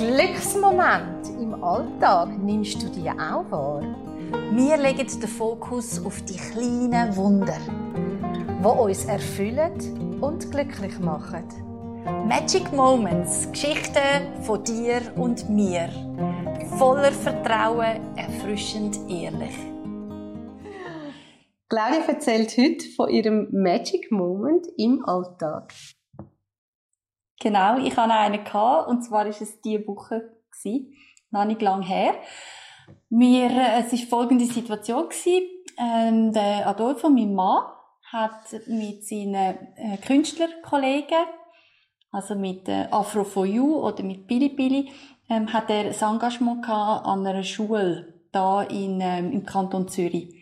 Glücksmoment im Alltag nimmst du dir auch wahr? Wir legen den Fokus auf die kleinen Wunder, die uns erfüllen und glücklich machen. Magic Moments, Geschichten von dir und mir. Voller Vertrauen, erfrischend ehrlich. Claudia erzählt heute von ihrem Magic Moment im Alltag. Genau, ich hatte einen und zwar war es diese Woche noch nicht lange her. Wir, äh, es war folgende Situation ähm, der Adolfo, mein Mann, hat mit seinen äh, Künstlerkollegen, also mit äh, Afro for You oder mit Billy Billy, ähm, hat er ein Engagement an einer Schule da in, ähm, im Kanton Zürich.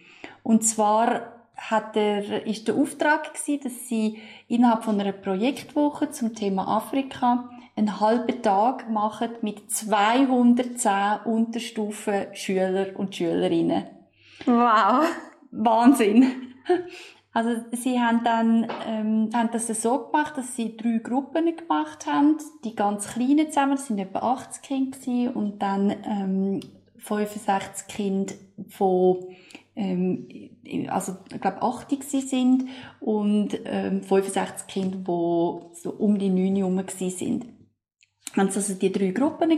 Und zwar hat er, ist der Auftrag gewesen, dass sie innerhalb von einer Projektwoche zum Thema Afrika einen halben Tag machen mit 210 Unterstufen Schüler und Schülerinnen. Wow. Wahnsinn. Also sie haben dann ähm, haben das so gemacht, dass sie drei Gruppen gemacht haben, die ganz kleinen zusammen, das sind etwa 80 Kinder und dann ähm, 65 Kinder von also ich glaube 80 sind und ähm, 65 Kinder, die so um die 9 herum sind. Haben sie also die drei Gruppen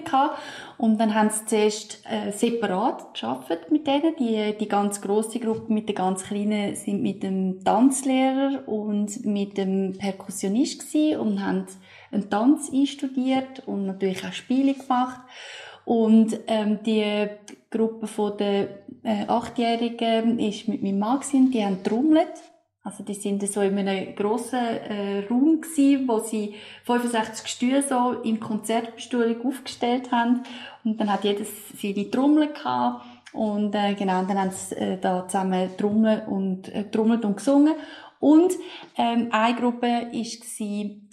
und dann haben sie zuerst äh, separat geschafft mit denen. Die, die ganz große Gruppe mit den ganz kleinen sind mit dem Tanzlehrer und mit dem Perkussionist gewesen und haben einen Tanz einstudiert und natürlich auch Spiele gemacht. Und ähm, die Gruppe von den äh, Achtjährigen ist mit meinem Mann gewesen, die haben trommelt. Also die sind so in einem grossen äh, Raum gewesen, wo sie 65 Stühle so in Konzertbestuhlung aufgestellt haben. Und dann hat jedes seine Trommel gehabt. Und äh, genau, dann haben sie äh, da zusammen trommelt und, äh, trommelt und gesungen. Und ähm, eine Gruppe war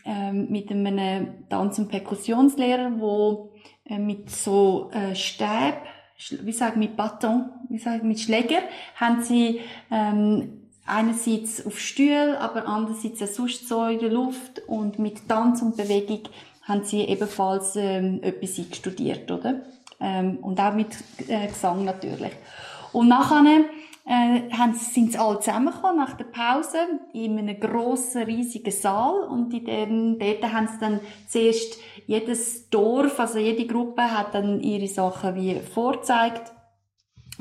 ähm, mit einem Tanz- und Perkussionslehrer, wo äh, mit so äh, Stäben wie sagen mit Bâton, wie sagen mit Schläger, haben sie ähm, einerseits auf Stuhl, aber andererseits auch sonst so in der Luft und mit Tanz und Bewegung haben sie ebenfalls ähm, etwas studiert, oder? Ähm, und auch mit äh, Gesang natürlich. Und nachher äh, haben, sind sie alle zusammengekommen nach der Pause in einem grossen, riesigen Saal und in dem, dort haben sie dann zuerst jedes Dorf, also jede Gruppe hat dann ihre Sachen wie vorzeigt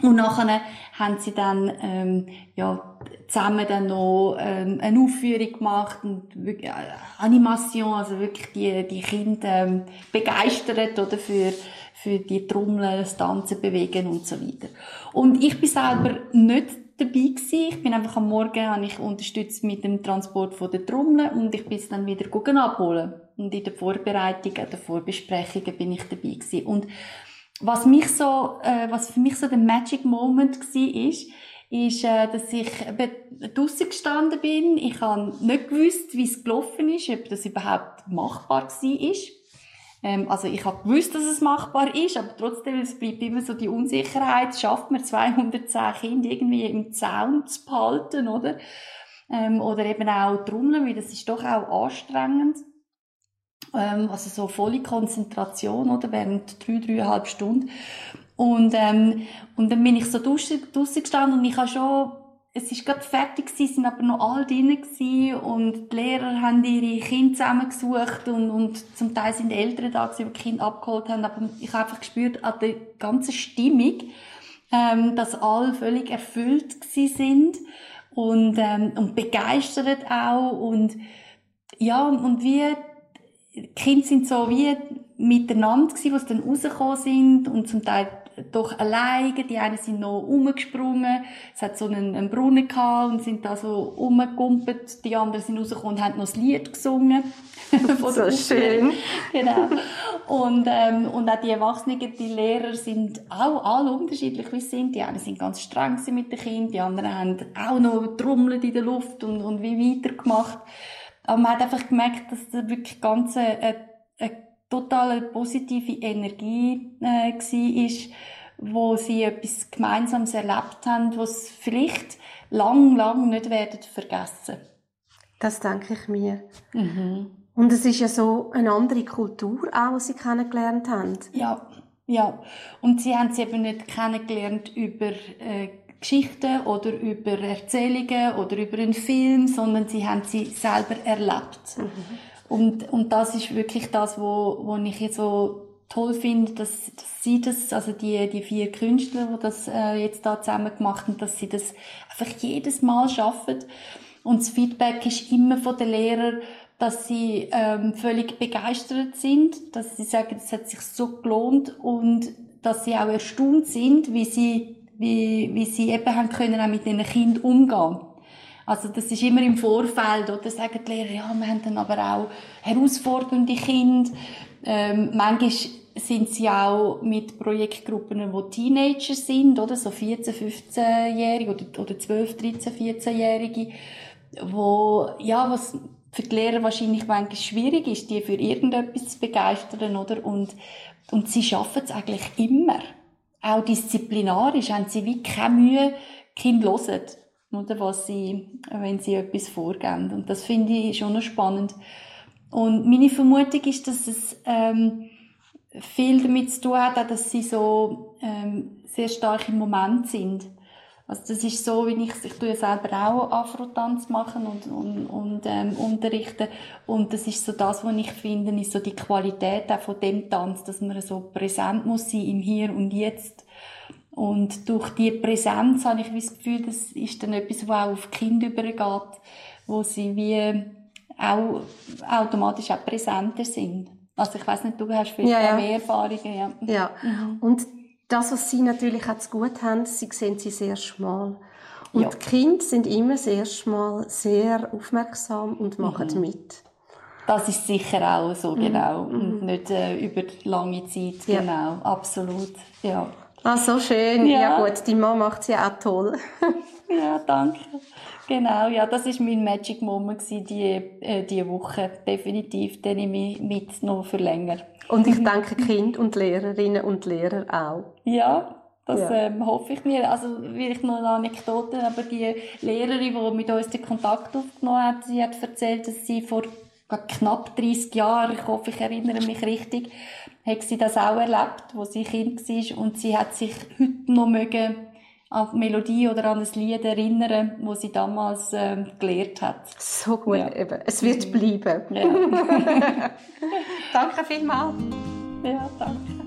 und nachher haben sie dann ähm, ja zusammen dann noch ähm, eine Aufführung gemacht und wirklich, äh, Animation, also wirklich die die Kinder ähm, begeistert oder für für die Trommel, das Tanzen, Bewegen und so weiter. Und ich bin selber nicht dabei gewesen. Ich bin einfach am Morgen, habe ich unterstützt mit dem Transport von der Trommel und ich bin es dann wieder abholen. Und in der Vorbereitung, in der Vorbesprechungen bin ich dabei gewesen. Und was mich so, äh, was für mich so der Magic Moment war, ist, ist, äh, dass ich draussen gestanden bin. Ich habe nicht gewusst, wie es gelaufen ist, ob das überhaupt machbar war. Ähm, also ich habe gewusst, dass es machbar ist, aber trotzdem, es bleibt immer so die Unsicherheit, schafft man 210 Kinder irgendwie im Zaun zu behalten, oder? Ähm, oder eben auch Trommeln, weil das ist doch auch anstrengend. Ähm, also so volle Konzentration, oder? Während drei, dreieinhalb Stunden. Und, ähm, und dann bin ich so draussen, gestanden und ich habe schon es ist gerade fertig gewesen, sind aber noch alle drin gewesen und die Lehrer haben ihre Kinder zusammengesucht und, und zum Teil sind Eltern da gewesen, die die Kinder abgeholt haben, aber ich habe einfach gespürt an der ganzen Stimmung, ähm, dass alle völlig erfüllt gewesen sind und, ähm, und begeistert auch und ja, und wie die Kinder sind so wie miteinander gewesen, sie dann rausgekommen sind und zum Teil doch alleine. Die einen sind noch rumgesprungen. Es hat so einen, einen Brunnen gehabt und sind da so rumgegumpelt. Die anderen sind rausgekommen und haben noch das Lied gesungen. so schön. Genau. Und, ähm, und auch die Erwachsenen, die Lehrer sind auch alle unterschiedlich, wie sie sind. Die einen sind ganz streng mit den Kindern, die anderen haben auch noch trommelt in der Luft und, und wie weitergemacht. Aber man hat einfach gemerkt, dass das wirklich ganz eine, eine total positive Energie äh, war, wo sie etwas Gemeinsames erlebt haben, was vielleicht lang, lang nicht werden vergessen. Das denke ich mir. Mhm. Und es ist ja so eine andere Kultur auch, die sie kennengelernt haben. Ja, ja. Und sie haben sie eben nicht kennengelernt über äh, Geschichten oder über Erzählungen oder über einen Film, sondern sie haben sie selber erlebt. Mhm. Und, und das ist wirklich das, wo, wo ich jetzt so toll finde, dass, dass sie das, also die, die vier Künstler, die das äh, jetzt da zusammen gemacht haben, dass sie das einfach jedes Mal schaffen. Und das Feedback ist immer von den Lehrern, dass sie ähm, völlig begeistert sind, dass sie sagen, es hat sich so gelohnt und dass sie auch erstaunt sind, wie sie, wie, wie sie eben haben können auch mit ihren Kindern umgehen. Also das ist immer im Vorfeld, oder sagen die Lehrer, ja, wir haben dann aber auch herausfordernde Kinder. Ähm, manchmal sind sie auch mit Projektgruppen, wo Teenager sind, oder so 14, 15-Jährige oder, oder 12, 13, 14-Jährige, wo, ja, was für die Lehrer wahrscheinlich manchmal schwierig ist, die für irgendetwas zu begeistern, oder? Und, und sie schaffen es eigentlich immer. Auch disziplinarisch haben sie wie keine Mühe, Kinder hören, oder? Was sie, wenn sie etwas vorgeben. Und das finde ich schon noch spannend. Und meine Vermutung ist, dass es, ähm, viel damit zu tun hat, dass sie so, ähm, sehr stark im Moment sind. Also das ist so, wie ich, ich tue selber auch Afro-Tanz machen und, und, und ähm, unterrichten. Und das ist so das, was ich finde, ist so die Qualität auch von dem Tanz, dass man so präsent muss sein im Hier und Jetzt. Und durch die Präsenz habe ich das Gefühl, das ist dann etwas, was auch auf die Kinder übergeht, wo sie wie auch automatisch auch präsenter sind. Also ich weiß nicht, du hast vielleicht ja, ja. mehr Erfahrungen. Ja. ja. Mhm. Und das, was sie natürlich auch zu gut haben, sie sehen sie sehr schmal. Und ja. die Kinder sind immer das erste Mal sehr aufmerksam und machen mhm. mit. Das ist sicher auch so, mhm. genau. Mhm. Und nicht äh, über lange Zeit, ja. genau. Absolut, ja. Ah, so schön. Ja, ja gut, die Mama macht sie ja auch toll. ja, danke. Genau, ja, das ist mein Magic Moment die, äh, die Woche. Definitiv, den ich mit noch für länger. Und ich denke, Kind und Lehrerinnen und Lehrer auch. Ja, das ja. ähm, hoffe ich mir. Also vielleicht noch eine Anekdote, aber die Lehrerin, die mit uns den Kontakt aufgenommen hat, sie hat erzählt, dass sie vor knapp 30 Jahren, ich hoffe, ich erinnere mich richtig, hat sie das auch erlebt, wo sie Kind war und sie hat sich heute noch mögen an die Melodie oder an ein Lied erinnern, wo sie damals ähm, gelehrt hat. So gut, ja. eben. Es wird bleiben. Ja. danke vielmals. Ja, danke.